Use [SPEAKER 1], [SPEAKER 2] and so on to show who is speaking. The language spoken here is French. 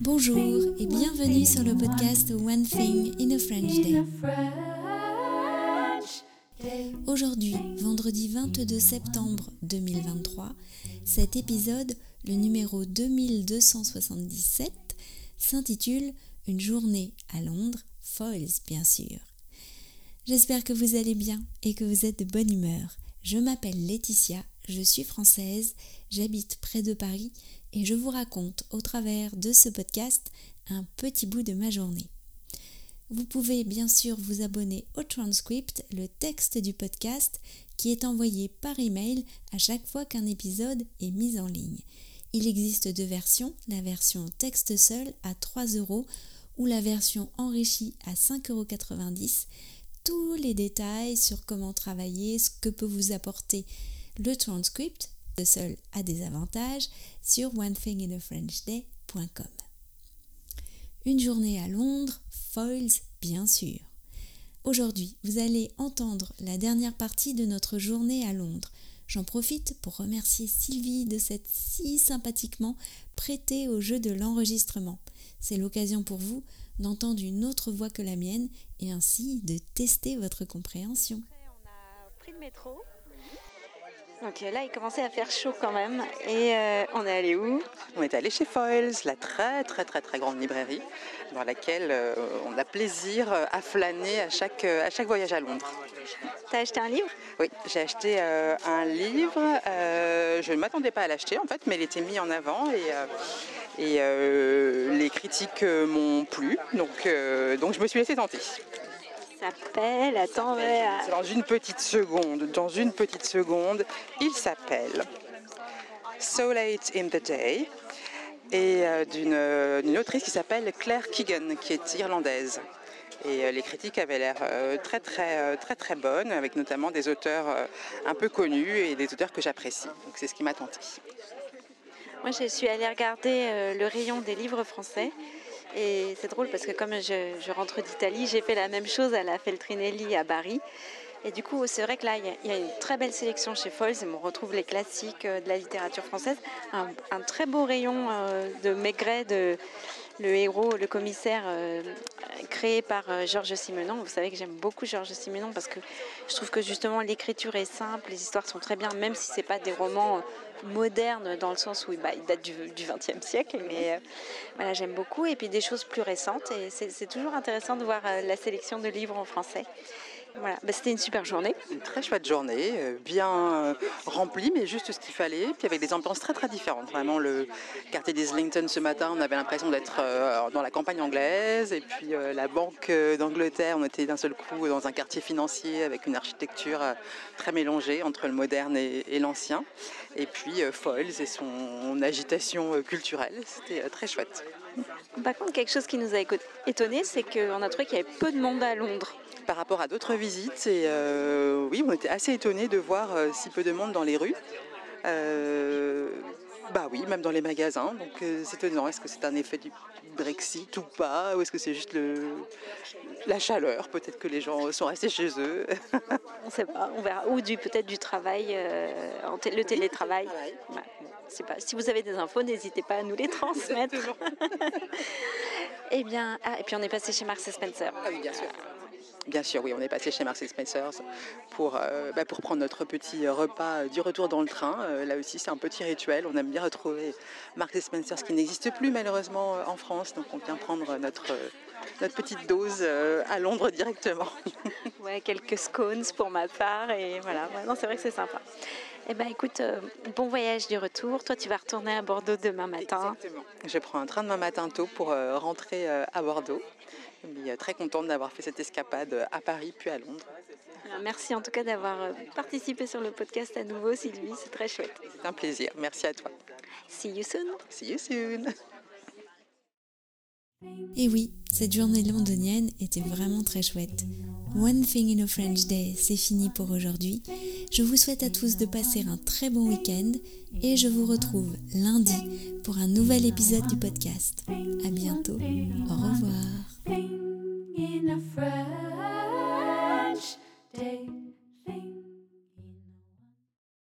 [SPEAKER 1] Bonjour et bienvenue sur le podcast One Thing in a French Day. Aujourd'hui, vendredi 22 septembre 2023, cet épisode, le numéro 2277, s'intitule Une journée à Londres, Foils bien sûr. J'espère que vous allez bien et que vous êtes de bonne humeur. Je m'appelle Laetitia, je suis française, j'habite près de Paris et je vous raconte au travers de ce podcast un petit bout de ma journée. Vous pouvez bien sûr vous abonner au transcript, le texte du podcast qui est envoyé par email à chaque fois qu'un épisode est mis en ligne. Il existe deux versions, la version texte seul à 3 euros ou la version enrichie à 5,90 euros. Tous les détails sur comment travailler, ce que peut vous apporter le transcript, de seul a des avantages, sur onethinginafrenchday.com. Une journée à Londres, foils bien sûr. Aujourd'hui, vous allez entendre la dernière partie de notre journée à Londres. J'en profite pour remercier Sylvie de s'être si sympathiquement prêtée au jeu de l'enregistrement. C'est l'occasion pour vous d'entendre une autre voix que la mienne et ainsi de tester votre compréhension.
[SPEAKER 2] On a pris le métro donc euh, là, il commençait à faire chaud quand même. Et euh, on est allé où?
[SPEAKER 3] On est allé chez Foyles, la très très très très grande librairie dans laquelle euh, on a plaisir à flâner à chaque, à chaque voyage à Londres.
[SPEAKER 2] T'as acheté un livre?
[SPEAKER 3] Oui, j'ai acheté un livre. je ne m'attendais pas à l'acheter en fait, mais il était mis en avant et, et les critiques m'ont plu. Donc, donc je me suis laissée tenter
[SPEAKER 2] s'appelle Attends,
[SPEAKER 3] Dans une petite seconde, dans une petite seconde, il s'appelle So Late in the Day et euh, euh, d'une autrice qui s'appelle Claire Keegan, qui est irlandaise. Et euh, les critiques avaient l'air très très très très bonnes, avec notamment des auteurs un peu connus et des auteurs que j'apprécie. Donc c'est ce qui m'a tenté.
[SPEAKER 2] Moi, je suis allée regarder le rayon des livres français et c'est drôle parce que comme je, rentre d'Italie, j'ai fait la même chose à la Feltrinelli à Bari. Et du coup, c'est vrai que là, il y, a une très belle sélection chez Foyles. On retrouve les classiques euh, de la littérature française. Un, très beau rayon euh, de Maigret, de, le héros, le commissaire euh, créé par Georges Simenon. Vous savez que j'aime beaucoup Georges Simenon parce que je trouve que justement l'écriture est simple, les histoires sont très bien, même si ce n'est pas des romans moderne dans le sens où bah, il date du XXe siècle, mais euh, voilà, j'aime beaucoup. Et puis des choses plus récentes, et c'est toujours intéressant de voir euh, la sélection de livres en français. Voilà, bah, c'était une super journée.
[SPEAKER 3] Une très chouette journée, euh, bien euh, remplie, mais juste ce qu'il fallait, puis avec des ambiances très très différentes. Vraiment, le quartier d'Islington ce matin, on avait l'impression d'être euh, dans la campagne anglaise, et puis la Banque d'Angleterre, on était d'un seul coup dans un quartier financier avec une architecture très mélangée entre le moderne et, l'ancien. Et puis Foyles et son agitation culturelle, c'était très chouette.
[SPEAKER 2] Par contre, quelque chose qui nous a étonné, c'est qu'on a trouvé qu'il y avait peu de monde à Londres
[SPEAKER 3] par rapport à d'autres visites. Euh, oui, on était assez étonnés de voir euh, si peu de monde dans les rues. Euh, bah oui, même dans les magasins. Donc c'est étonnant. Est-ce que c'est un effet du Brexit ou pas Ou est-ce que c'est juste le, la chaleur Peut-être que les gens sont restés chez eux?
[SPEAKER 2] on ne sait pas. On verra. Ou du peut-être du travail, le télétravail. pas. Si vous avez des infos, n'hésitez pas à nous les transmettre. Eh bien, ah, et puis on est passé chez Marks Spencer.
[SPEAKER 3] Ah oui, bien sûr. Bien sûr, oui, on est passé chez Marks Spencer pour, euh, bah, pour prendre notre petit repas du retour dans le train. Euh, là aussi, c'est un petit rituel. On aime bien retrouver Marks Spencer, ce qui n'existe plus malheureusement en France. Donc on vient prendre notre, petite dose euh, à Londres directement.
[SPEAKER 2] ouais, quelques scones pour ma part. Et voilà, non, c'est vrai que c'est sympa. Eh bien, écoute, bon voyage du retour. Toi, tu vas retourner à Bordeaux demain matin.
[SPEAKER 3] Exactement. Je prends un train demain matin tôt pour rentrer à Bordeaux. Euh, très contente d'avoir fait cette escapade à Paris puis à Londres.
[SPEAKER 2] Merci en tout cas d'avoir euh, participé sur le podcast à nouveau, Sylvie. C'est très chouette.
[SPEAKER 3] C'est un plaisir. Merci à toi.
[SPEAKER 2] See you soon.
[SPEAKER 3] See you soon.
[SPEAKER 1] Et oui, cette journée londonienne était vraiment très chouette. One Thing in a French Day, c'est fini pour aujourd'hui. Je vous souhaite à tous de passer un très bon week-end et je vous retrouve lundi pour un nouvel épisode du podcast. À bientôt.